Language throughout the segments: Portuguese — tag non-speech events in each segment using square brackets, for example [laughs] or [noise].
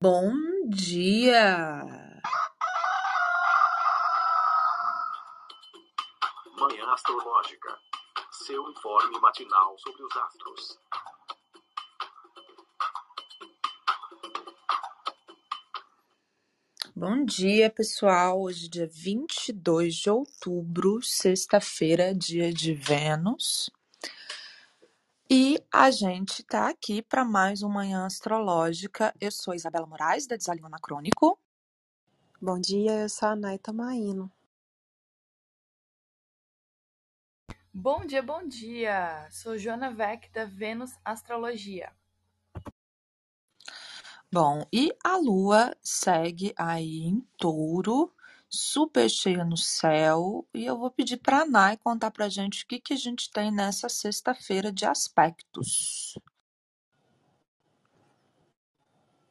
Bom dia! Manhã Astrológica. Seu informe matinal sobre os astros. Bom dia, pessoal. Hoje, dia 22 de outubro, sexta-feira, dia de Vênus. E a gente tá aqui para mais uma manhã astrológica. Eu sou Isabela Moraes, da Desalinho Anacrônico. Bom dia, eu sou a Naita Maíno. Bom dia, bom dia! Sou Joana Vec, da Vênus Astrologia. Bom, e a lua segue aí em touro, super cheia no céu, e eu vou pedir para a Nai contar pra gente o que, que a gente tem nessa sexta-feira de aspectos.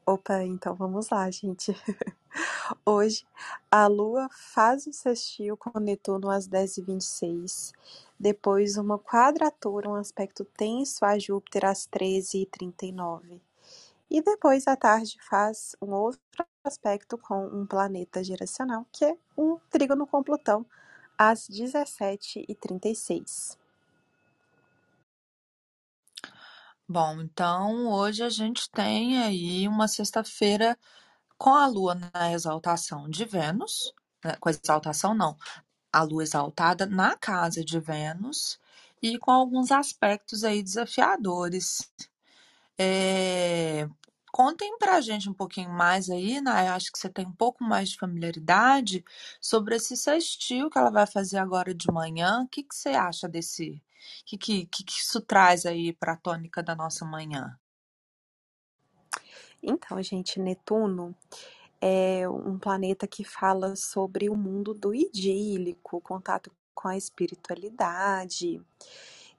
Opa, então vamos lá, gente. [laughs] Hoje a Lua faz um sextil com Netuno às 10h26, depois uma quadratura, um aspecto tenso a Júpiter às 13h39. E depois à tarde faz um outro aspecto com um planeta geracional, que é um trígono com Plutão às 17h36. Bom, então hoje a gente tem aí uma sexta-feira com a Lua na exaltação de Vênus, né, com a exaltação não, a Lua exaltada na casa de Vênus e com alguns aspectos aí desafiadores. É, contem pra gente um pouquinho mais aí, né? Eu acho que você tem um pouco mais de familiaridade sobre esse sextil que ela vai fazer agora de manhã. O que, que você acha desse? O que, que, que, que isso traz aí para a tônica da nossa manhã? Então, gente, Netuno é um planeta que fala sobre o mundo do idílico, contato com a espiritualidade.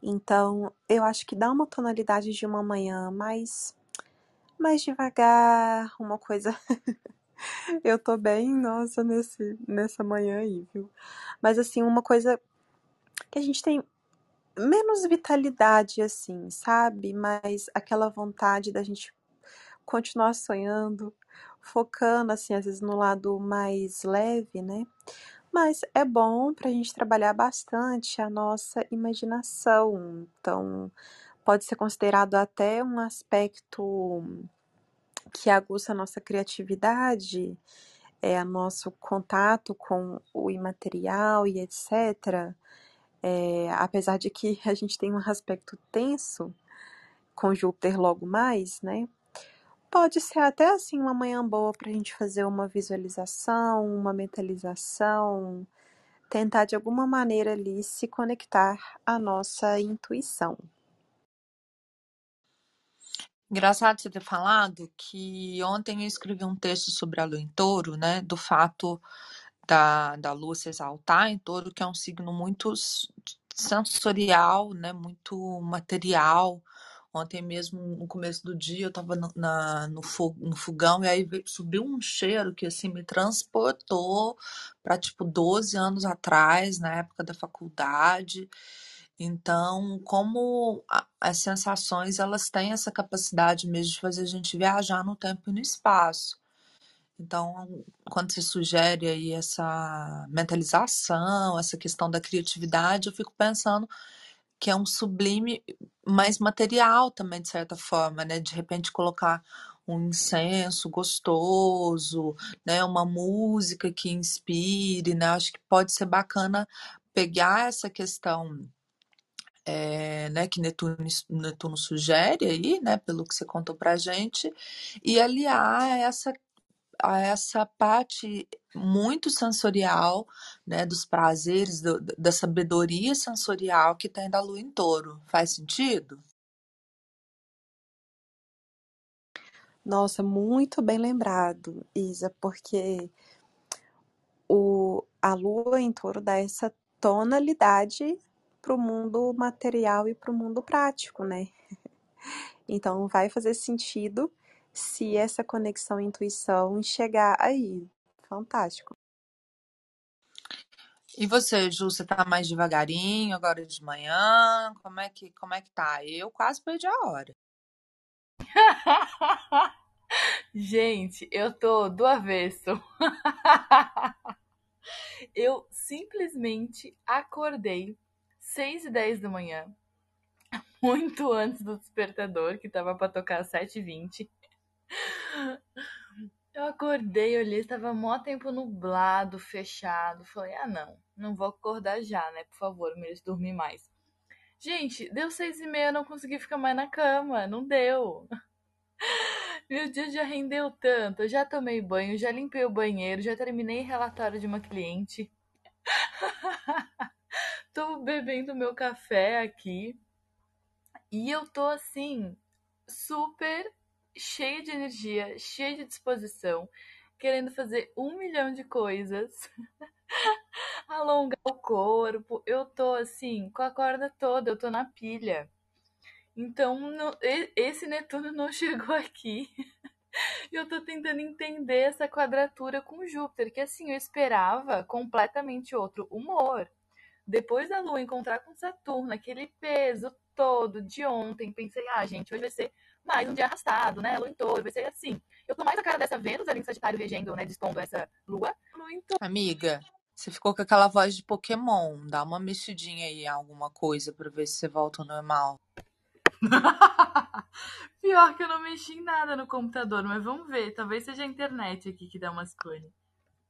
Então, eu acho que dá uma tonalidade de uma manhã mais mais devagar, uma coisa [laughs] eu tô bem, nossa, nesse nessa manhã aí, viu? Mas assim, uma coisa que a gente tem menos vitalidade assim, sabe? Mas aquela vontade da gente continuar sonhando, focando assim, às vezes no lado mais leve, né? Mas é bom para a gente trabalhar bastante a nossa imaginação. Então, pode ser considerado até um aspecto que aguça a nossa criatividade, é, nosso contato com o imaterial e etc. É, apesar de que [laughs] a gente tem um aspecto tenso com Júpiter logo mais, né? Pode ser até assim uma manhã boa para a gente fazer uma visualização, uma mentalização, tentar de alguma maneira ali se conectar à nossa intuição. Engraçado você ter falado que ontem eu escrevi um texto sobre a lua em touro, né? Do fato da, da lua se exaltar em touro, que é um signo muito sensorial, né? Muito material. Ontem mesmo, no começo do dia, eu estava no, na, no, fogão e aí subiu um cheiro que assim me transportou para tipo 12 anos atrás, na época da faculdade. Então, como as sensações elas têm essa capacidade mesmo de fazer a gente viajar no tempo e no espaço. Então, quando você sugere aí essa mentalização, essa questão da criatividade, eu fico pensando que é um sublime mais material também, de certa forma, né? De repente colocar um incenso gostoso, né? Uma música que inspire, né? Acho que pode ser bacana pegar essa questão é, né, que Netuno, Netuno sugere aí, né, pelo que você contou pra gente, e aliar essa a essa parte muito sensorial, né, dos prazeres, do, da sabedoria sensorial que tem da lua em touro. Faz sentido? Nossa, muito bem lembrado, Isa, porque o, a lua em touro dá essa tonalidade para o mundo material e para o mundo prático, né? Então vai fazer sentido se essa conexão intuição chegar aí. Fantástico. E você, Ju, você tá mais devagarinho agora de manhã? Como é que, como é que tá? Eu quase perdi a hora. [laughs] Gente, eu tô do avesso. [laughs] eu simplesmente acordei 6 e 10 da manhã, [laughs] muito antes do despertador, que tava pra tocar às 7 e 20. Eu acordei, olhei, estava mó tempo nublado, fechado. Falei, ah, não, não vou acordar já, né? Por favor, mereço dormir mais. Gente, deu seis e meia, não consegui ficar mais na cama, não deu. [laughs] Meu dia já rendeu tanto. Eu já tomei banho, já limpei o banheiro, já terminei relatório de uma cliente. [laughs] tô bebendo meu café aqui. E eu tô assim, super cheia de energia, cheia de disposição, querendo fazer um milhão de coisas. [laughs] Alongar o corpo. Eu tô assim, com a corda toda, eu tô na pilha. Então, no, esse Netuno não [laughs] chegou aqui. [laughs] eu tô tentando entender essa quadratura com Júpiter, que assim, eu esperava completamente outro humor. Depois da Lua encontrar com Saturno, aquele peso todo de ontem, pensei, ah, gente, hoje vai ser mais um dia arrastado, né? Lua em touro, vai ser assim. Eu tô mais a cara dessa Vênus ali em Sagitário regendo, né? Dispondo essa Lua. Lua em touro. Amiga, você ficou com aquela voz de Pokémon. Dá uma mexidinha aí em alguma coisa pra ver se você volta ao normal. [laughs] Pior que eu não mexi em nada no computador, mas vamos ver. Talvez seja a internet aqui que dá umas pane.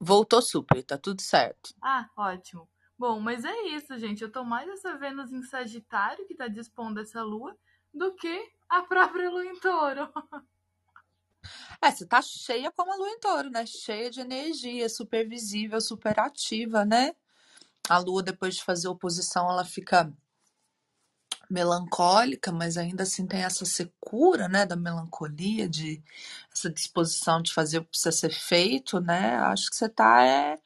Voltou super, tá tudo certo. Ah, ótimo. Bom, mas é isso, gente. Eu tô mais essa Vênus em Sagitário, que tá dispondo essa lua, do que a própria lua em touro. [laughs] É, você tá cheia como a lua em touro, né? Cheia de energia, super visível, super ativa, né? A lua, depois de fazer oposição, ela fica melancólica, mas ainda assim tem essa secura, né, da melancolia, de essa disposição de fazer o que precisa ser feito, né? Acho que você tá é,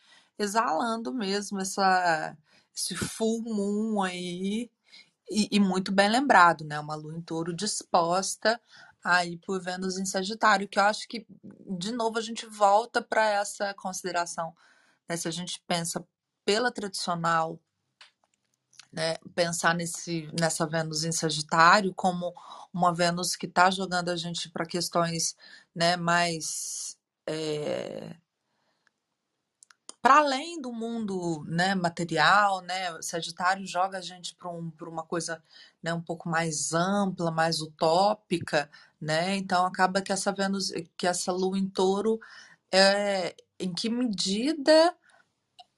exalando mesmo essa esse full moon aí e, e muito bem lembrado, né? Uma lua em touro disposta aí por Vênus em Sagitário, que eu acho que de novo a gente volta para essa consideração, né? Se a gente pensa pela tradicional né, pensar nesse, nessa Vênus em Sagitário como uma Vênus que está jogando a gente para questões né, mais é, para além do mundo né, material, né, Sagitário joga a gente para um, uma coisa né, um pouco mais ampla, mais utópica, né? Então acaba que essa Vênus, que essa Lua em Touro, é, em que medida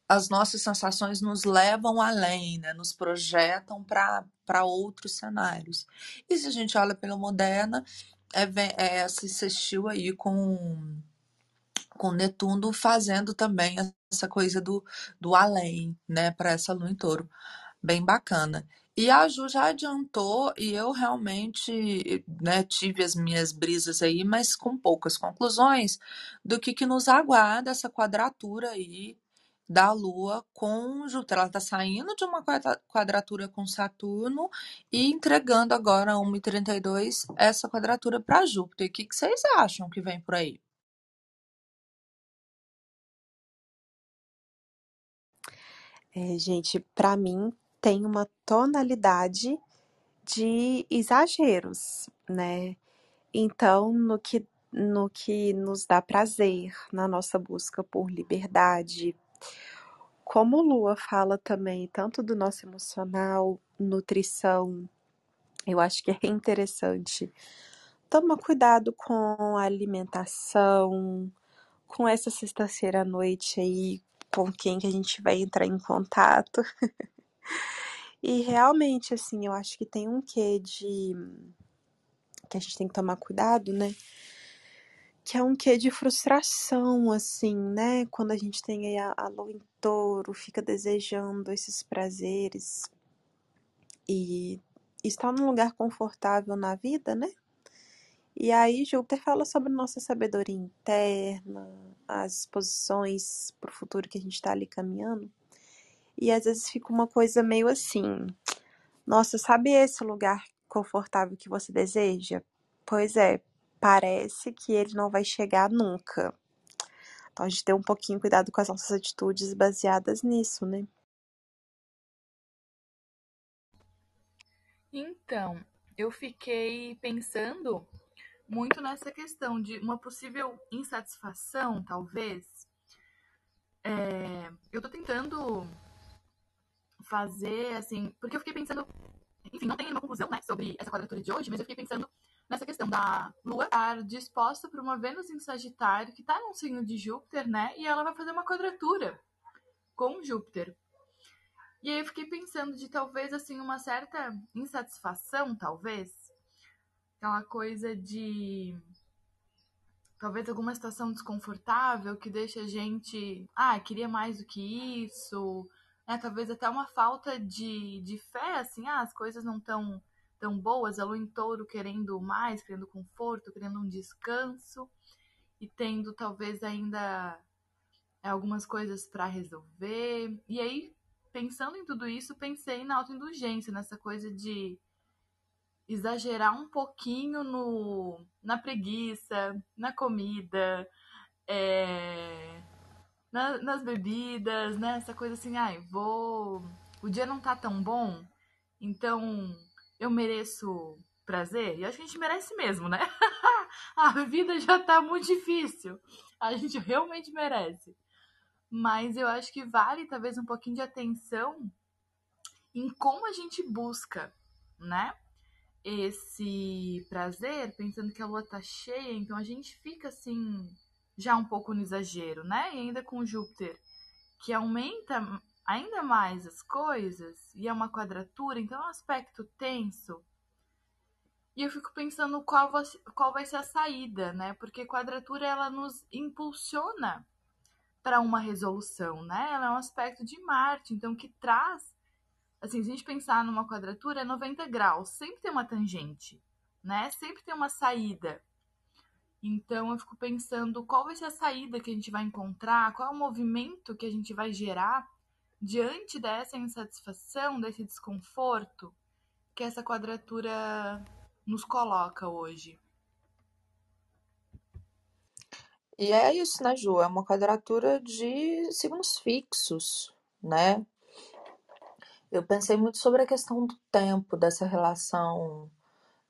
as nossas sensações nos levam além, né? nos projetam para outros cenários. E se a gente olha pela moderna, é, é essa insistiu aí com, com Netuno fazendo também essa coisa do, do além, né, para essa lua em touro. Bem bacana. E a Ju já adiantou, e eu realmente né, tive as minhas brisas aí, mas com poucas conclusões, do que, que nos aguarda essa quadratura aí da Lua com Júpiter. Ela está saindo de uma quadratura com Saturno e entregando agora a 1,32 essa quadratura para Júpiter. O que, que vocês acham que vem por aí? É, gente, para mim tem uma tonalidade de exageros, né? Então, no que, no que nos dá prazer na nossa busca por liberdade, como Lua fala também tanto do nosso emocional, nutrição, eu acho que é interessante. Toma cuidado com a alimentação, com essa sexta-feira à noite aí, com quem que a gente vai entrar em contato. e realmente, assim, eu acho que tem um quê de que a gente tem que tomar cuidado, né? que é um quê de frustração, assim, né? Quando a gente tem aí a, a lua em touro, fica desejando esses prazeres e está num lugar confortável na vida, né? E aí Júpiter fala sobre nossa sabedoria interna, as posições para o futuro que a gente está ali caminhando. E às vezes fica uma coisa meio assim, nossa, sabe esse lugar confortável que você deseja? Pois é, parece que ele não vai chegar nunca. Então a gente tem um pouquinho cuidado com as nossas atitudes baseadas nisso, né? Então, eu fiquei pensando muito nessa questão de uma possível insatisfação, talvez. É, eu tô tentando fazer, assim, porque eu fiquei pensando, enfim, não tem nenhuma conclusão, né, sobre essa quadratura de hoje, mas eu fiquei pensando nessa questão da Lua estar disposta para uma Vênus em Sagitário, que está num signo de Júpiter, né, e ela vai fazer uma quadratura com Júpiter. E aí eu fiquei pensando de talvez, assim, uma certa insatisfação, talvez, aquela coisa de talvez alguma situação desconfortável que deixa a gente, ah, queria mais do que isso, né? Talvez até uma falta de, de fé, assim, ah, as coisas não estão tão boas, a lua em touro querendo mais, querendo conforto, querendo um descanso e tendo talvez ainda algumas coisas para resolver. E aí, pensando em tudo isso, pensei na autoindulgência, nessa coisa de exagerar um pouquinho no, na preguiça, na comida, é, na, nas bebidas, né? Essa coisa assim, ai, vou. O dia não tá tão bom, então eu mereço prazer. E acho que a gente merece mesmo, né? [laughs] a vida já tá muito difícil. A gente realmente merece. Mas eu acho que vale talvez um pouquinho de atenção em como a gente busca, né? Esse prazer, pensando que a lua tá cheia, então a gente fica assim, já um pouco no exagero, né? E ainda com Júpiter, que aumenta ainda mais as coisas, e é uma quadratura, então é um aspecto tenso. E eu fico pensando qual vai, qual vai ser a saída, né? Porque quadratura ela nos impulsiona para uma resolução, né? Ela é um aspecto de Marte, então que traz assim, se a gente pensar numa quadratura, é 90 graus, sempre tem uma tangente, né? Sempre tem uma saída. Então eu fico pensando qual vai ser a saída que a gente vai encontrar, qual é o movimento que a gente vai gerar diante dessa insatisfação, desse desconforto que essa quadratura nos coloca hoje. E é isso, né, Ju? É uma quadratura de signos fixos, né? Eu pensei muito sobre a questão do tempo, dessa relação,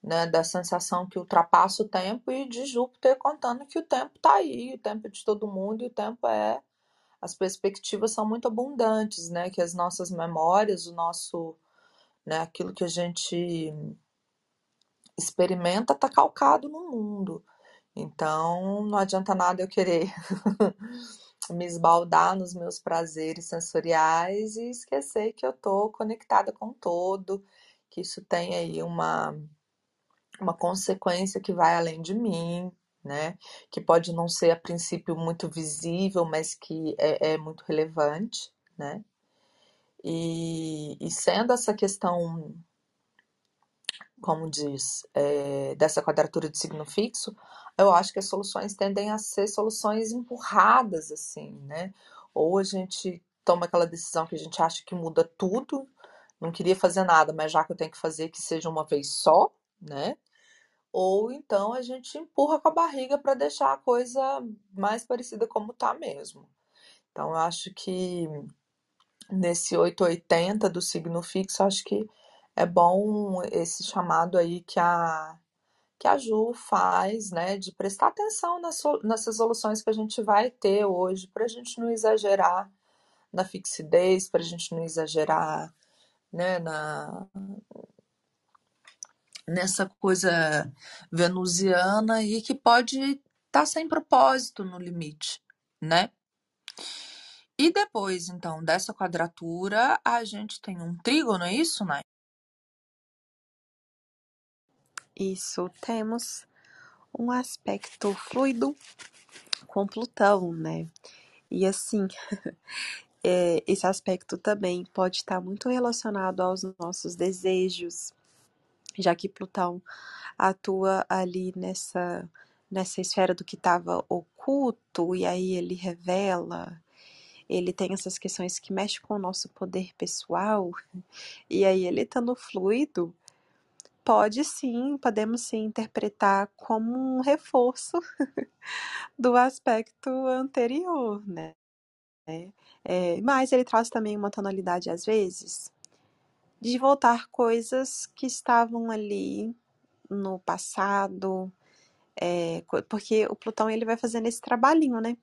né, da sensação que ultrapassa o tempo e de Júpiter contando que o tempo está aí, o tempo é de todo mundo e o tempo é. As perspectivas são muito abundantes, né? Que as nossas memórias, o nosso. Né, aquilo que a gente experimenta está calcado no mundo. Então, não adianta nada eu querer [laughs] me esbaldar nos meus prazeres sensoriais e esquecer que eu estou conectada com todo, que isso tem aí uma, uma consequência que vai além de mim, né? Que pode não ser a princípio muito visível, mas que é, é muito relevante, né? E, e sendo essa questão como diz, é, dessa quadratura de signo fixo, eu acho que as soluções tendem a ser soluções empurradas, assim, né? Ou a gente toma aquela decisão que a gente acha que muda tudo, não queria fazer nada, mas já que eu tenho que fazer, que seja uma vez só, né? Ou então a gente empurra com a barriga para deixar a coisa mais parecida como tá mesmo. Então eu acho que nesse 880 do signo fixo, acho que é bom esse chamado aí que a, que a Ju faz, né, de prestar atenção nas, nessas soluções que a gente vai ter hoje, para a gente não exagerar na fixidez, para a gente não exagerar né, na, nessa coisa venusiana e que pode estar tá sem propósito no limite, né? E depois, então, dessa quadratura, a gente tem um trígono, é isso, né? Isso, temos um aspecto fluido com Plutão, né? E assim, [laughs] é, esse aspecto também pode estar muito relacionado aos nossos desejos, já que Plutão atua ali nessa nessa esfera do que estava oculto e aí ele revela ele tem essas questões que mexem com o nosso poder pessoal, [laughs] e aí ele estando fluido, pode sim, podemos sim interpretar como um reforço [laughs] do aspecto anterior, né? É, mas ele traz também uma tonalidade, às vezes, de voltar coisas que estavam ali no passado, É, porque o Plutão ele vai fazendo esse trabalhinho, né?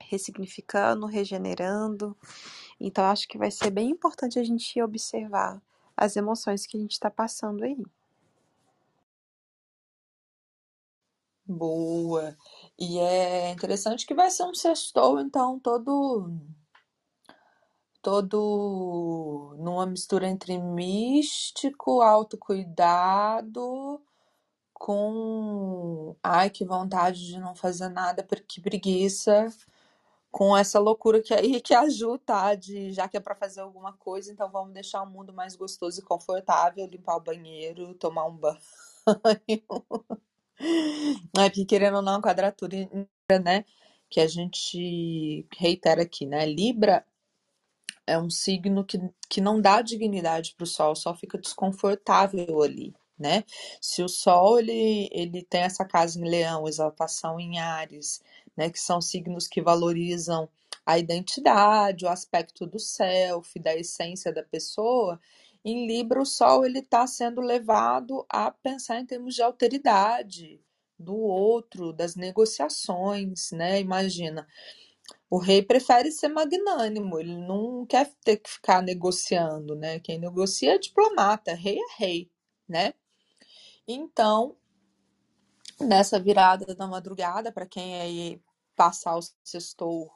Ressignificando, regenerando. Então, acho que vai ser bem importante a gente observar as emoções que a gente está passando aí. Boa. E é interessante que vai ser um sextou, então, todo todo numa mistura entre místico, autocuidado, com ai, que vontade de não fazer nada, porque preguiça, com essa loucura que aí que a Ju tá, de já que é para fazer alguma coisa, então vamos deixar o mundo mais gostoso e confortável, limpar o banheiro, tomar um banho. [laughs] Aqui, querendo ou não, quadratura, né, que a gente reitera aqui, né, Libra é um signo que, que não dá dignidade para o Sol, só fica desconfortável ali, né? Se o Sol ele, ele tem essa casa em Leão, exaltação em Ares, né? Que são signos que valorizam a identidade, o aspecto do self, da essência da pessoa. Em Libra, o Sol ele está sendo levado a pensar em termos de alteridade do outro, das negociações, né? Imagina, o rei prefere ser magnânimo, ele não quer ter que ficar negociando, né? Quem negocia é diplomata, rei é rei, né? Então, nessa virada da madrugada, para quem aí passar o sextou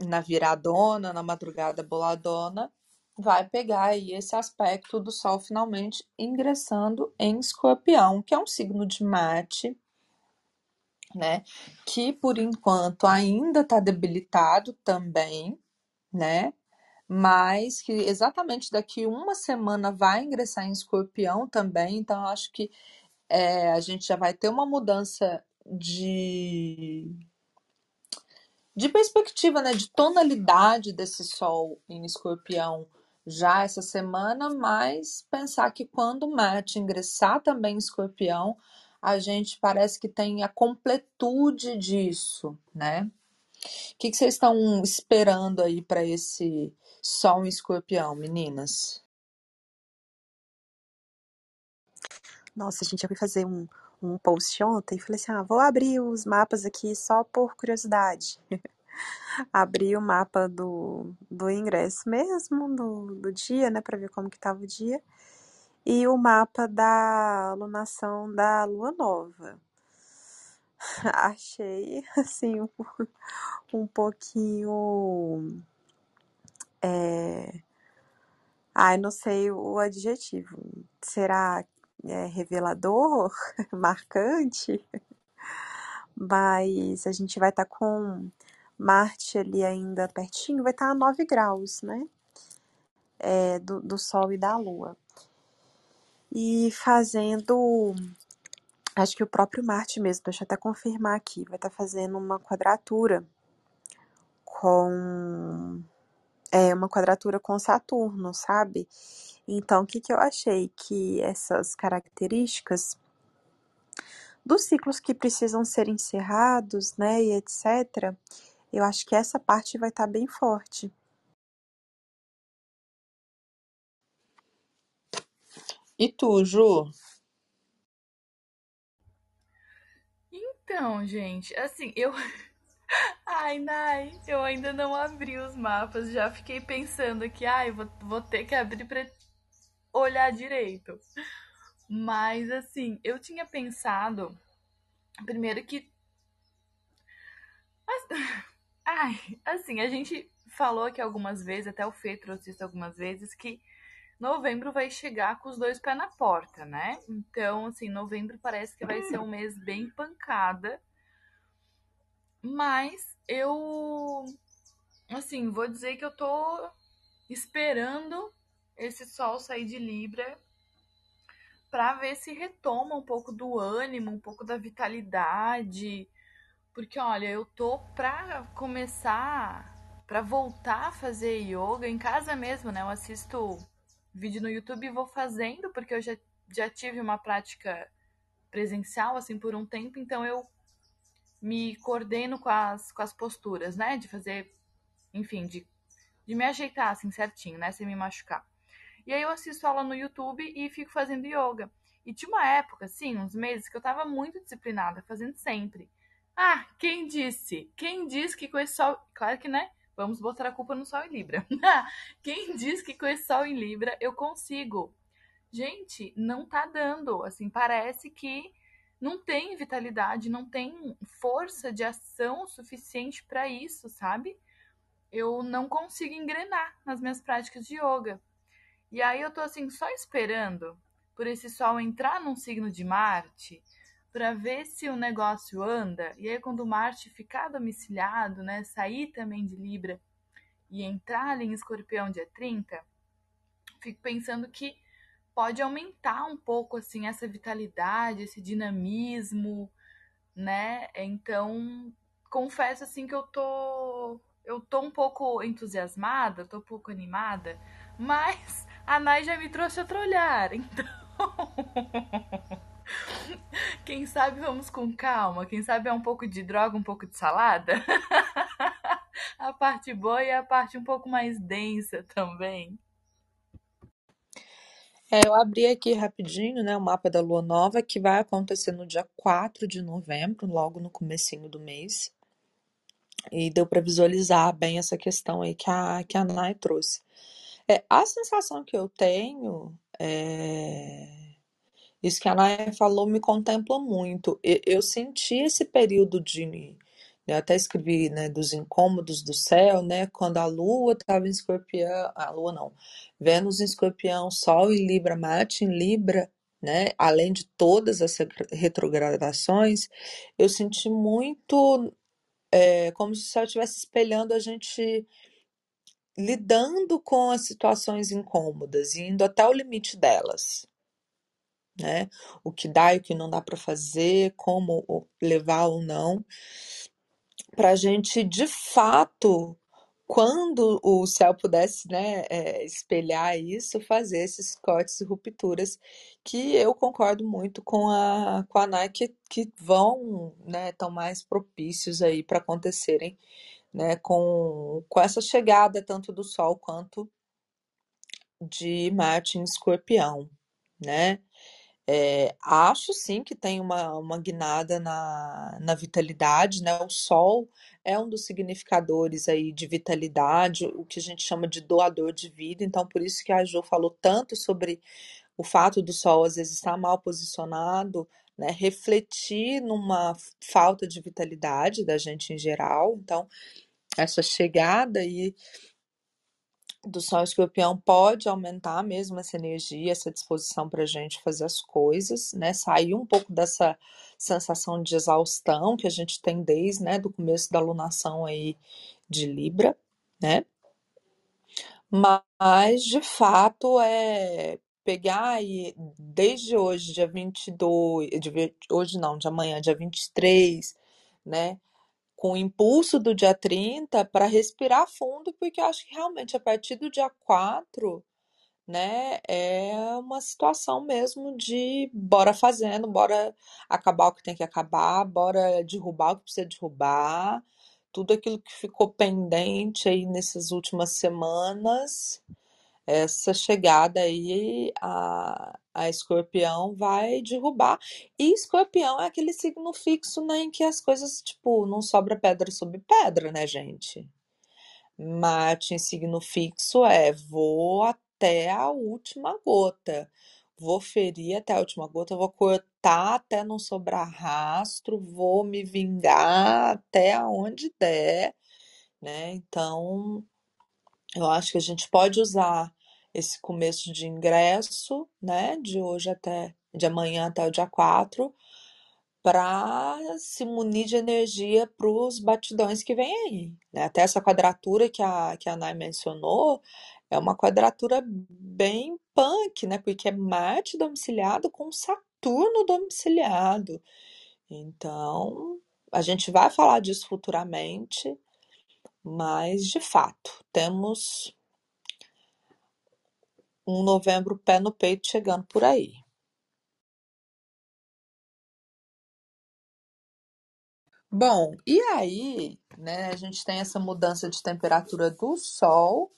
na viradona, na madrugada boladona, vai pegar aí esse aspecto do Sol finalmente ingressando em Escorpião, que é um signo de Marte, né? Que por enquanto ainda está debilitado também, né? Mas que exatamente daqui uma semana vai ingressar em escorpião também, então acho que é, a gente já vai ter uma mudança de, de perspectiva, né? De tonalidade desse sol em escorpião já essa semana, mas pensar que quando Marte ingressar também em escorpião, a gente parece que tem a completude disso, né? O que, que vocês estão esperando aí para esse Sol em Escorpião, meninas? Nossa, gente, eu fui fazer um, um post ontem e falei assim: ah, vou abrir os mapas aqui só por curiosidade. [laughs] Abri o mapa do, do ingresso mesmo, do, do dia, né, para ver como que tava o dia e o mapa da alunação da lua nova. [laughs] Achei, [laughs] assim, um, um pouquinho. É... Ai, não sei o adjetivo. Será é, revelador? [laughs] Marcante? Mas a gente vai estar tá com Marte ali ainda pertinho, vai estar tá a 9 graus, né? É, do, do Sol e da Lua e fazendo. Acho que o próprio Marte mesmo, deixa eu até confirmar aqui, vai estar tá fazendo uma quadratura com. É, uma quadratura com Saturno, sabe? Então, o que, que eu achei? Que essas características dos ciclos que precisam ser encerrados, né, e etc., eu acho que essa parte vai estar tá bem forte. E tu, Ju? Então, gente, assim, eu. [laughs] Ai, Nai, eu ainda não abri os mapas, já fiquei pensando que, ai, vou, vou ter que abrir pra olhar direito. Mas, assim, eu tinha pensado, primeiro que. [laughs] Ai, assim, a gente falou aqui algumas vezes, até o Fê trouxe isso algumas vezes, que novembro vai chegar com os dois pés na porta, né? Então, assim, novembro parece que vai ser um mês bem pancada. Mas eu, assim, vou dizer que eu tô esperando esse sol sair de Libra para ver se retoma um pouco do ânimo, um pouco da vitalidade. Porque, olha, eu tô pra começar, pra voltar a fazer yoga em casa mesmo, né? Eu assisto vídeo no YouTube e vou fazendo, porque eu já, já tive uma prática presencial, assim, por um tempo, então eu me coordeno com as, com as posturas, né? De fazer, enfim, de, de me ajeitar, assim, certinho, né? Sem me machucar. E aí eu assisto aula no YouTube e fico fazendo yoga. E tinha uma época, assim, uns meses, que eu tava muito disciplinada, fazendo sempre. Ah, quem disse? Quem disse que com esse sol. Claro que, né? Vamos botar a culpa no sol em Libra. [laughs] quem disse que com esse sol em Libra eu consigo? Gente, não tá dando. Assim, parece que não tem vitalidade, não tem força de ação suficiente para isso, sabe? Eu não consigo engrenar nas minhas práticas de yoga. E aí eu tô assim só esperando por esse sol entrar num signo de Marte para ver se o negócio anda. E aí quando Marte ficar domiciliado, né, sair também de Libra e entrar ali em Escorpião dia 30, fico pensando que pode aumentar um pouco assim essa vitalidade, esse dinamismo, né? Então, confesso assim que eu tô eu tô um pouco entusiasmada, tô um pouco animada, [laughs] mas a Nai já me trouxe outro olhar, então Quem sabe vamos com calma, quem sabe é um pouco de droga, um pouco de salada. a parte boa e a parte um pouco mais densa também. É, eu abri aqui rapidinho, né, o mapa da lua nova que vai acontecer no dia 4 de novembro, logo no comecinho do mês. E deu para visualizar bem essa questão aí que a, que a Nai trouxe. É, a sensação que eu tenho é... Isso que a Nai falou me contempla muito. Eu, senti esse período de eu até escrevi, né, dos incômodos do céu, né, quando a lua estava em escorpião, a lua não, Vênus em escorpião, Sol em Libra, Marte em Libra, né, além de todas as retrogradações, eu senti muito é, como se o céu estivesse espelhando a gente lidando com as situações incômodas, indo até o limite delas. Né? O que dá e o que não dá para fazer, como levar ou não para a gente de fato, quando o céu pudesse né, é, espelhar isso, fazer esses cortes e rupturas, que eu concordo muito com a, com a Nike, que vão, né, estão mais propícios aí para acontecerem né, com, com essa chegada tanto do Sol quanto de Marte em Escorpião, né? É, acho sim que tem uma, uma guinada na, na vitalidade, né? O sol é um dos significadores aí de vitalidade, o que a gente chama de doador de vida, então por isso que a Jo falou tanto sobre o fato do sol às vezes estar mal posicionado, né? Refletir numa falta de vitalidade da gente em geral, então essa chegada aí do Sol Escorpião pode aumentar mesmo essa energia, essa disposição para a gente fazer as coisas, né? Sair um pouco dessa sensação de exaustão que a gente tem desde, né, do começo da lunação aí de Libra, né? Mas, de fato, é pegar aí desde hoje, dia 22, de, hoje não, de amanhã, dia 23, né? com o impulso do dia 30 para respirar fundo, porque eu acho que realmente a partir do dia 4, né, é uma situação mesmo de bora fazendo, bora acabar o que tem que acabar, bora derrubar o que precisa derrubar, tudo aquilo que ficou pendente aí nessas últimas semanas, essa chegada aí a, a escorpião vai derrubar. E escorpião é aquele signo fixo né, em que as coisas, tipo, não sobra pedra sobre pedra, né, gente? Marte em signo fixo é vou até a última gota. Vou ferir até a última gota, vou cortar até não sobrar rastro, vou me vingar até onde der, né? Então, eu acho que a gente pode usar esse começo de ingresso, né, de hoje até de amanhã até o dia 4, para se munir de energia para os batidões que vem aí. Né? Até essa quadratura que a, que a Nai mencionou é uma quadratura bem punk, né? Porque é Marte domiciliado com Saturno domiciliado. Então, a gente vai falar disso futuramente, mas de fato, temos um novembro pé no peito chegando por aí. Bom, e aí, né, a gente tem essa mudança de temperatura do Sol,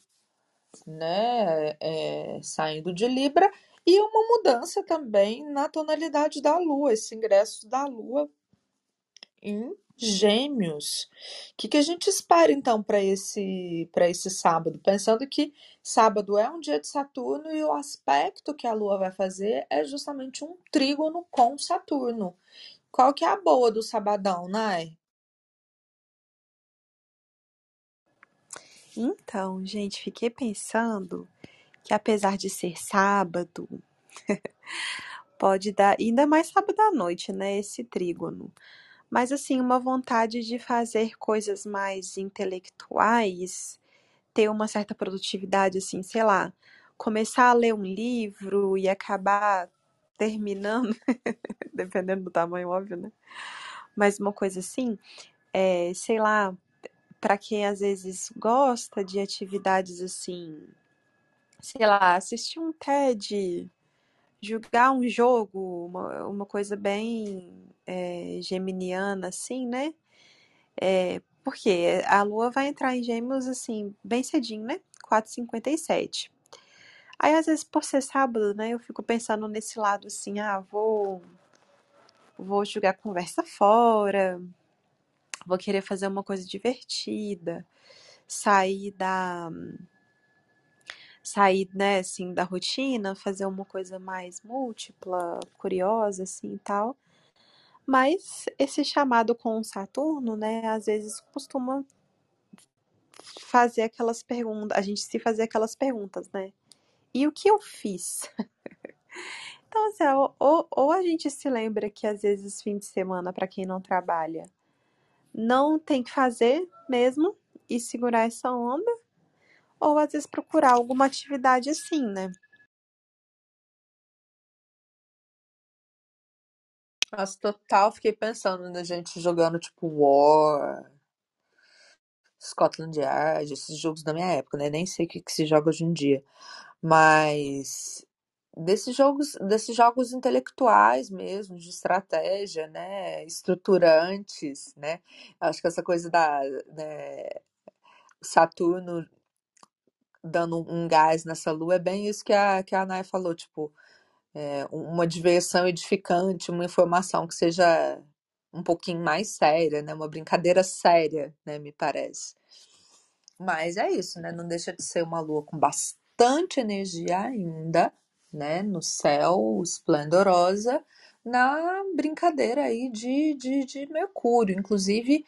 né, é, saindo de Libra, e uma mudança também na tonalidade da lua, esse ingresso da lua em Gêmeos. O que, que a gente espera então para esse, para esse sábado? Pensando que sábado é um dia de Saturno e o aspecto que a Lua vai fazer é justamente um trígono com Saturno. Qual que é a boa do sabadão, Nai? Então, gente, fiquei pensando que apesar de ser sábado, [laughs] pode dar, ainda mais sábado à noite, né? Esse trígono. Mas, assim, uma vontade de fazer coisas mais intelectuais, ter uma certa produtividade, assim, sei lá, começar a ler um livro e acabar terminando, [laughs] dependendo do tamanho, óbvio, né? Mas uma coisa assim, é, sei lá, para quem às vezes gosta de atividades assim, sei lá, assistir um TED, jogar um jogo, uma, uma coisa bem é, geminiana, assim, né? É, porque a Lua vai entrar em Gêmeos, assim, bem cedinho, né? 4h57. Aí, às vezes, por ser sábado, né, eu fico pensando nesse lado assim, ah, vou, vou jogar conversa fora, vou querer fazer uma coisa divertida, sair da sair, né, assim, da rotina, fazer uma coisa mais múltipla, curiosa, assim, e tal. Mas esse chamado com Saturno, né, às vezes costuma fazer aquelas perguntas, a gente se fazer aquelas perguntas, né? E o que eu fiz? [laughs] então, assim, ou, ou a gente se lembra que às vezes fim de semana, para quem não trabalha, não tem que fazer mesmo e segurar essa onda, ou às vezes procurar alguma atividade assim, né? Nossa, total, fiquei pensando na gente jogando tipo War, Scotland Yard, esses jogos da minha época, né? Nem sei o que, que se joga hoje em dia. Mas desses jogos, desses jogos intelectuais mesmo, de estratégia, né? Estruturantes, né? Acho que essa coisa da né, Saturno dando um gás nessa lua é bem isso que a, que a Nai falou, tipo, é, uma diversão edificante, uma informação que seja um pouquinho mais séria, né? Uma brincadeira séria, né? Me parece. Mas é isso, né? Não deixa de ser uma lua com bastante energia ainda, né? No céu, esplendorosa, na brincadeira aí de, de, de Mercúrio. Inclusive,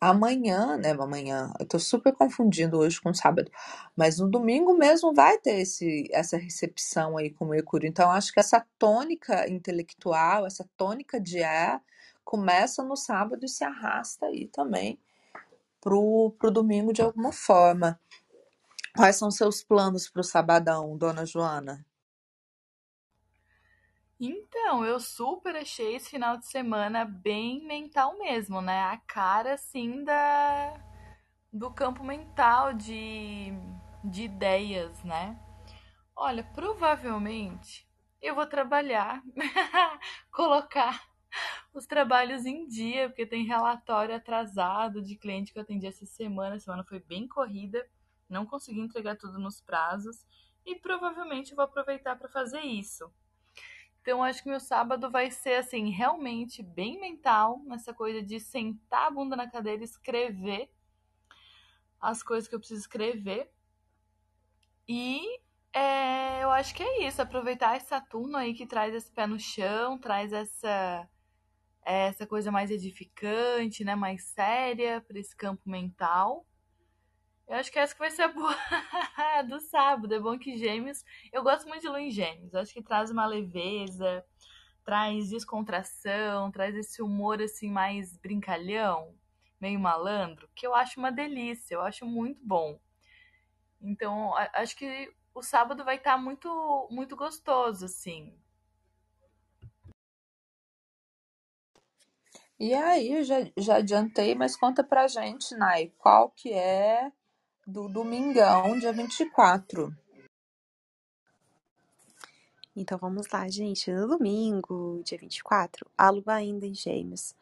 amanhã, né? Amanhã, eu tô super confundindo hoje com sábado, mas no domingo mesmo vai ter esse, essa recepção aí com Mercúrio. Então, acho que essa tônica intelectual, essa tônica de ar, começa no sábado e se arrasta aí também pro, pro domingo de alguma forma. Quais são seus planos pro sabadão, dona Joana? Então, eu super achei esse final de semana bem mental mesmo, né? A cara, assim, da... do campo mental de, de ideias, né? Olha, provavelmente eu vou trabalhar, [laughs] colocar os trabalhos em dia, porque tem relatório atrasado de cliente que eu atendi essa semana. A semana foi bem corrida, não consegui entregar tudo nos prazos e provavelmente vou aproveitar para fazer isso. Então, acho que meu sábado vai ser, assim, realmente bem mental, nessa coisa de sentar a bunda na cadeira e escrever as coisas que eu preciso escrever. E é, eu acho que é isso, aproveitar esse Saturno aí que traz esse pé no chão, traz essa essa coisa mais edificante, né, mais séria para esse campo mental. Eu acho que essa que vai ser a [laughs] boa do sábado. É bom que Gêmeos. Eu gosto muito de Lua em Gêmeos. Eu acho que traz uma leveza, traz descontração, traz esse humor assim mais brincalhão, meio malandro, que eu acho uma delícia. Eu acho muito bom. Então, acho que o sábado vai estar tá muito, muito gostoso, assim. E aí, já, já adiantei, mas conta pra gente, Nai, qual que é do domingão, dia 24. Então vamos lá, gente. No domingo, dia 24, a lua ainda em Gêmeos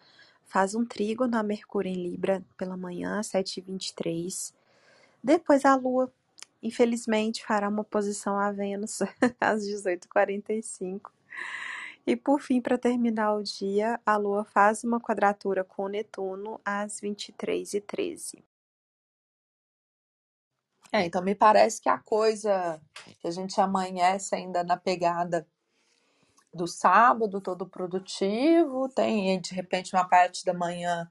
faz um trigo na Mercúrio em Libra pela manhã, 7h23. Depois a lua infelizmente fará uma oposição a Vênus [laughs] às 18h45. E por fim, para terminar o dia, a Lua faz uma quadratura com Netuno às 23h13. É, então me parece que a coisa que a gente amanhece ainda na pegada do sábado, todo produtivo, tem de repente uma parte da manhã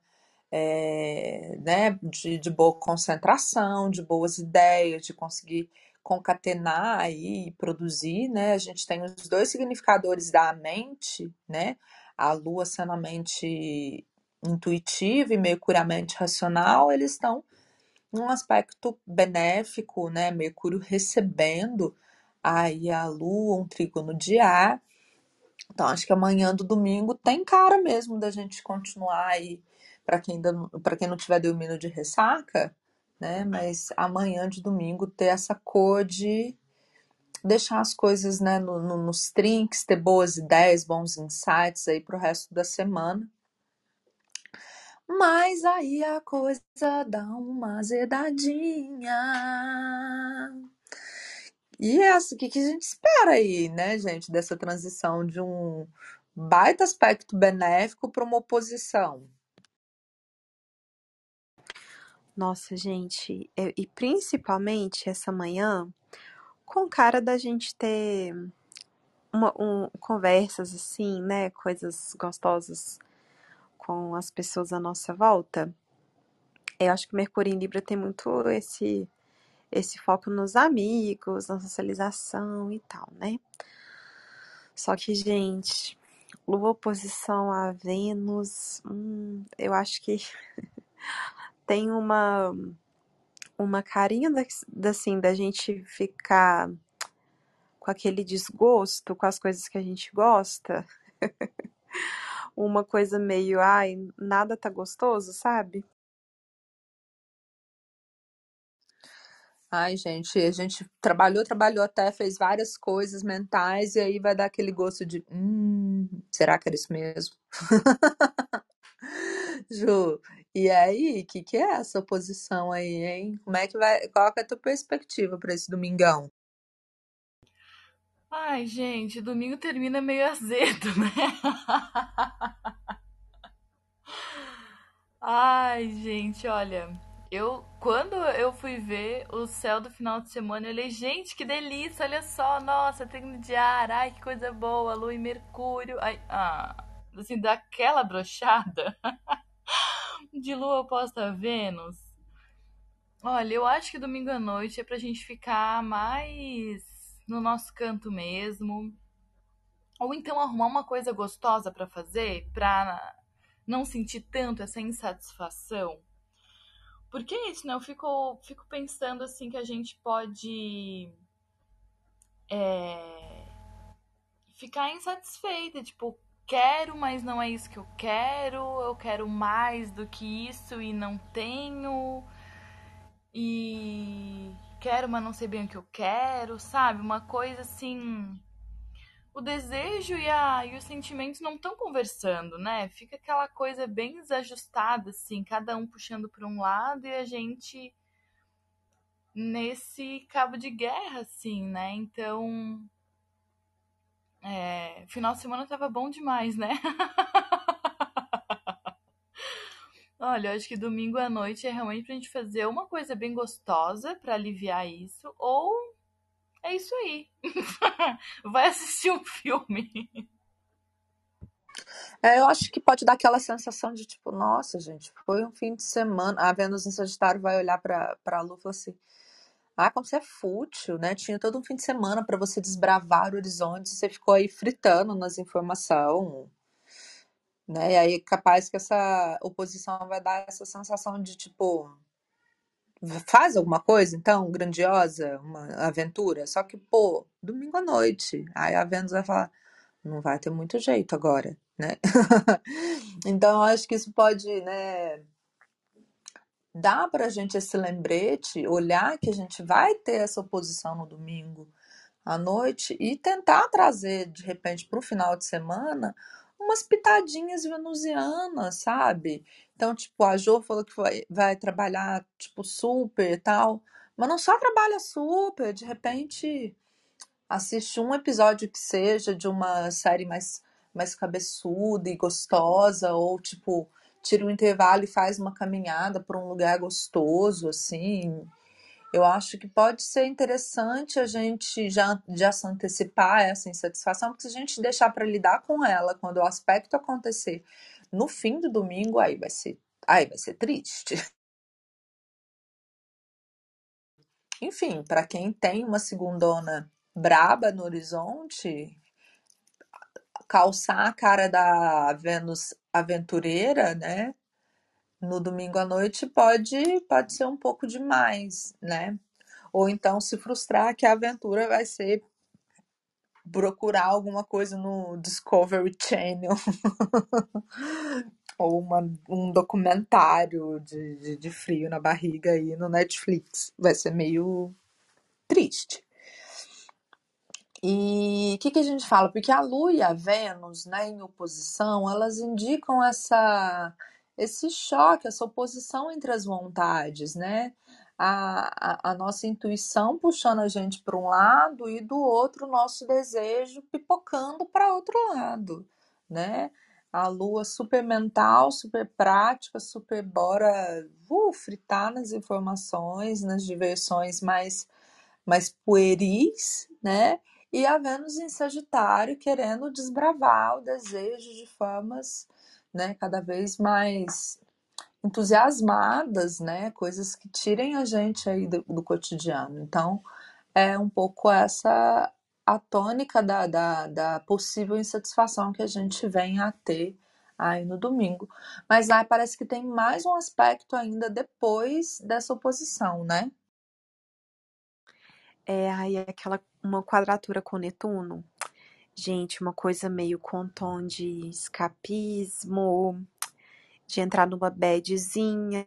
é, né, de, de boa concentração, de boas ideias, de conseguir concatenar e produzir, né? A gente tem os dois significadores da mente, né? A lua sendo a mente intuitiva e mercuriamente racional, eles estão num aspecto benéfico, né? Mercúrio recebendo aí a lua, um trígono de ar. Então, acho que amanhã do domingo tem cara mesmo da gente continuar aí, para quem, para quem não tiver dormindo de ressaca, né? Mas amanhã de domingo ter essa cor de deixar as coisas né, no, no, nos trinks, ter boas ideias, bons insights aí para o resto da semana. Mas aí a coisa dá uma azedadinha. E é assim, o que, que a gente espera aí, né, gente, dessa transição de um baita aspecto benéfico para uma oposição? Nossa, gente, e principalmente essa manhã, com cara da gente ter uma, um, conversas assim, né, coisas gostosas com as pessoas à nossa volta. Eu acho que Mercúrio em Libra tem muito esse esse foco nos amigos, na socialização e tal, né? Só que, gente, Lua oposição a Vênus, hum, eu acho que [laughs] tem uma uma carinha da, assim da gente ficar com aquele desgosto com as coisas que a gente gosta. [laughs] uma coisa meio, ai, nada tá gostoso, sabe? Ai, gente, a gente trabalhou, trabalhou até, fez várias coisas mentais e aí vai dar aquele gosto de, hum, será que era isso mesmo? [laughs] Ju, e aí, o que, que é essa oposição aí, hein? Como é que vai, qual é a tua perspectiva para esse domingão? Ai, gente, domingo termina meio azedo, né? [laughs] Ai, gente, olha, eu, quando eu fui ver o céu do final de semana, eu olhei, gente, que delícia, olha só, nossa, tem de ar, ai, que coisa boa, lua e mercúrio, ai, ah, assim, daquela brochada [laughs] de lua oposta a Vênus. Olha, eu acho que domingo à noite é pra gente ficar mais no nosso canto mesmo. Ou então arrumar uma coisa gostosa para fazer, pra não sentir tanto essa insatisfação. Porque é isso, né? Eu fico, fico pensando assim que a gente pode é, ficar insatisfeita, tipo, quero, mas não é isso que eu quero, eu quero mais do que isso e não tenho. E quero, mas não sei bem o que eu quero, sabe? Uma coisa assim o desejo e, a, e os sentimentos não estão conversando, né? Fica aquela coisa bem desajustada, assim, cada um puxando para um lado e a gente nesse cabo de guerra, assim, né? Então. É, final de semana tava bom demais, né? [laughs] Olha, eu acho que domingo à noite é realmente pra gente fazer uma coisa bem gostosa para aliviar isso, ou é isso aí. [laughs] Vai assistir um filme. É, eu acho que pode dar aquela sensação de tipo, nossa, gente, foi um fim de semana. A Vênus em Sagitário vai olhar pra, pra Lu e falar assim: ah, como você é fútil, né? Tinha todo um fim de semana para você desbravar o horizonte, você ficou aí fritando nas informações, né? E aí capaz que essa oposição vai dar essa sensação de tipo, faz alguma coisa, então, grandiosa, uma aventura. Só que, pô, domingo à noite. Aí a Vênus vai falar, não vai ter muito jeito agora, né? [laughs] então, eu acho que isso pode, né? Dá pra gente esse lembrete, olhar que a gente vai ter essa oposição no domingo à noite e tentar trazer, de repente, para o final de semana, umas pitadinhas venusianas, sabe? Então, tipo, a Jo falou que vai, vai trabalhar, tipo, super e tal, Mas não só trabalha super, de repente assiste um episódio que seja de uma série mais, mais cabeçuda e gostosa, ou tipo, tira um intervalo e faz uma caminhada por um lugar gostoso, assim. Eu acho que pode ser interessante a gente já, já se antecipar essa insatisfação, porque se a gente deixar para lidar com ela quando o aspecto acontecer no fim do domingo, aí vai ser, aí vai ser triste. Enfim, para quem tem uma segundona braba no horizonte, calçar a cara da Vênus aventureira, né? No domingo à noite pode pode ser um pouco demais, né? Ou então se frustrar que a aventura vai ser procurar alguma coisa no Discovery Channel [laughs] ou uma, um documentário de, de, de frio na barriga aí no Netflix. Vai ser meio triste. E o que, que a gente fala? Porque a Lua e a Vênus, né, em oposição, elas indicam essa, esse choque, essa oposição entre as vontades, né? A, a, a nossa intuição puxando a gente para um lado e do outro o nosso desejo pipocando para outro lado, né? A lua super mental, super prática, super bora uh, fritar nas informações, nas diversões mais, mais pueris, né? E a Vênus em Sagitário querendo desbravar o desejo de formas né, cada vez mais entusiasmadas, né, coisas que tirem a gente aí do, do cotidiano. Então, é um pouco essa a tônica da, da, da, possível insatisfação que a gente vem a ter aí no domingo. Mas aí parece que tem mais um aspecto ainda depois dessa oposição, né? É, aí é aquela uma quadratura com Netuno. Gente, uma coisa meio com tom de escapismo, de entrar numa badzinha.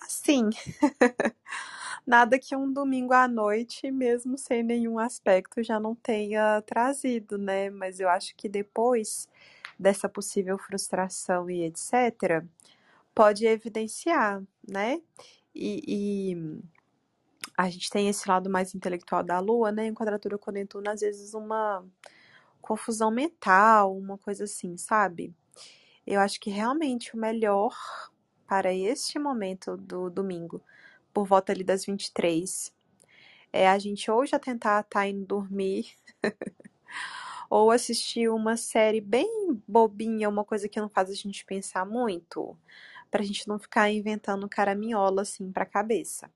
Assim, [laughs] nada que um domingo à noite, mesmo sem nenhum aspecto, já não tenha trazido, né? Mas eu acho que depois dessa possível frustração e etc., pode evidenciar, né? E, e a gente tem esse lado mais intelectual da Lua, né? Em quadratura com Netuno, às vezes uma confusão mental, uma coisa assim, sabe? Eu acho que realmente o melhor para este momento do domingo, por volta ali das 23, é a gente ou já tentar estar tá indo dormir, [laughs] ou assistir uma série bem bobinha, uma coisa que não faz a gente pensar muito, pra gente não ficar inventando caraminhola assim pra cabeça.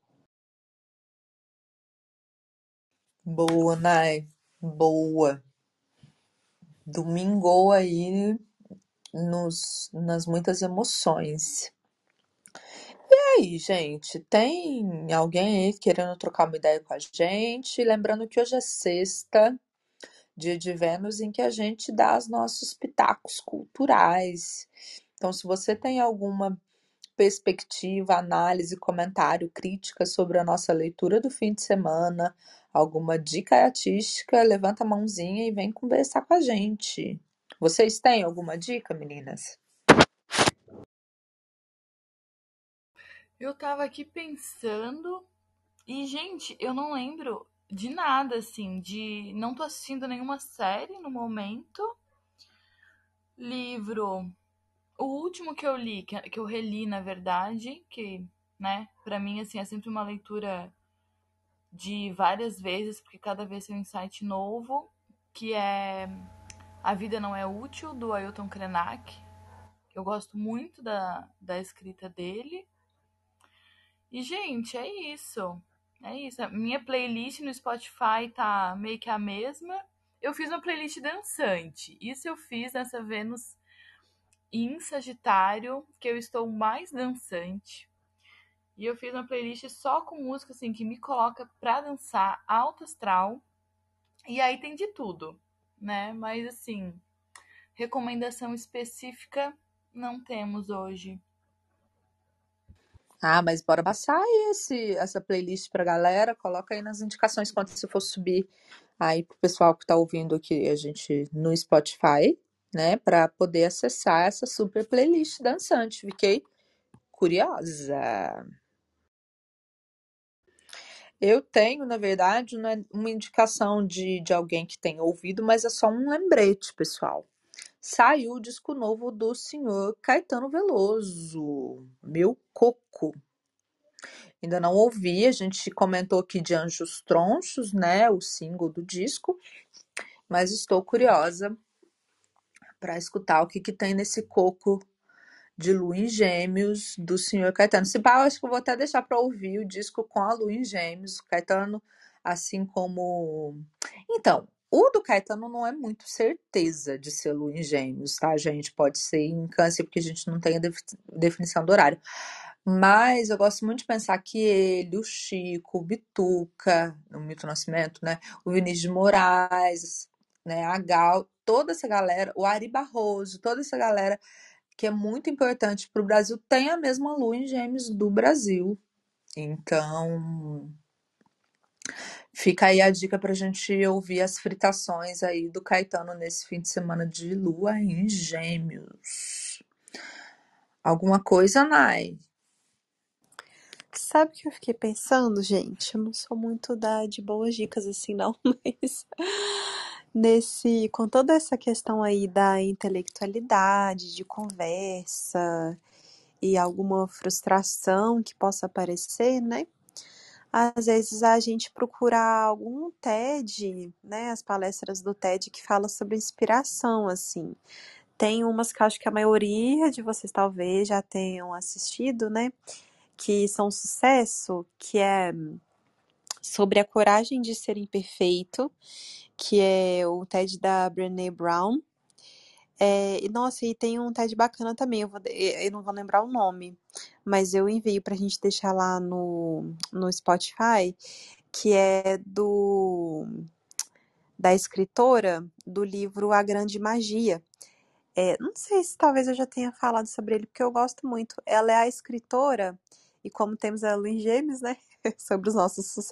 Boa, Nai. Boa. Domingo aí nos, nas muitas emoções. E aí, gente, tem alguém aí querendo trocar uma ideia com a gente? Lembrando que hoje é sexta, dia de Vênus, em que a gente dá os nossos pitacos culturais. Então, se você tem alguma perspectiva, análise, comentário, crítica sobre a nossa leitura do fim de semana, alguma dica artística, levanta a mãozinha e vem conversar com a gente. Vocês têm alguma dica, meninas? Eu tava aqui pensando e, gente, eu não lembro de nada, assim, de. Não tô assistindo nenhuma série no momento. Livro. O último que eu li, que eu reli, na verdade, que, né, pra mim, assim, é sempre uma leitura de várias vezes, porque cada vez tem um insight novo, que é A Vida Não É Útil, do Ailton Krenak. Eu gosto muito da, da escrita dele. E, gente, é isso. É isso. A minha playlist no Spotify tá meio que a mesma. Eu fiz uma playlist dançante. Isso eu fiz nessa Vênus em Sagitário, que eu estou mais dançante. E eu fiz uma playlist só com música assim que me coloca pra dançar alto astral. E aí tem de tudo, né? Mas assim, recomendação específica não temos hoje. Ah, mas bora passar esse, essa playlist pra galera. Coloca aí nas indicações quando você for subir aí pro pessoal que tá ouvindo aqui a gente no Spotify, né? Pra poder acessar essa super playlist dançante. Fiquei curiosa. Eu tenho, na verdade, né, uma indicação de, de alguém que tem ouvido, mas é só um lembrete, pessoal. Saiu o disco novo do senhor Caetano Veloso, Meu Coco. Ainda não ouvi, a gente comentou aqui de Anjos Tronchos, né, o single do disco, mas estou curiosa para escutar o que, que tem nesse coco de Lua em Gêmeos do senhor Caetano. Se pá, eu acho que eu vou até deixar para ouvir o disco com a Lua em Gêmeos, Caetano, assim como. Então, o do Caetano não é muito certeza de ser Lua em Gêmeos, tá, gente? Pode ser em Câncer, porque a gente não tem a definição do horário. Mas eu gosto muito de pensar que ele, o Chico, o Bituca, o Milton Nascimento, né? O Vinícius de Moraes, né? A Gal, toda essa galera, o Ari Barroso, toda essa galera que é muito importante para o Brasil, tem a mesma lua em gêmeos do Brasil. Então, fica aí a dica para a gente ouvir as fritações aí do Caetano nesse fim de semana de lua em gêmeos. Alguma coisa, Nai? Sabe o que eu fiquei pensando, gente? Eu não sou muito da de boas dicas assim, não, [laughs] mas nesse, com toda essa questão aí da intelectualidade, de conversa e alguma frustração que possa aparecer, né? Às vezes a gente procura algum TED, né? As palestras do TED que fala sobre inspiração, assim. Tem umas que acho que a maioria de vocês talvez já tenham assistido, né? Que são um sucesso, que é sobre a coragem de ser imperfeito que é o TED da Brené Brown. É, e, nossa, e tem um TED bacana também, eu, vou, eu não vou lembrar o nome, mas eu envio pra gente deixar lá no, no Spotify, que é do da escritora do livro A Grande Magia. É, não sei se talvez eu já tenha falado sobre ele, porque eu gosto muito. Ela é a escritora, e como temos a Luiz James, né? [laughs] sobre os nossos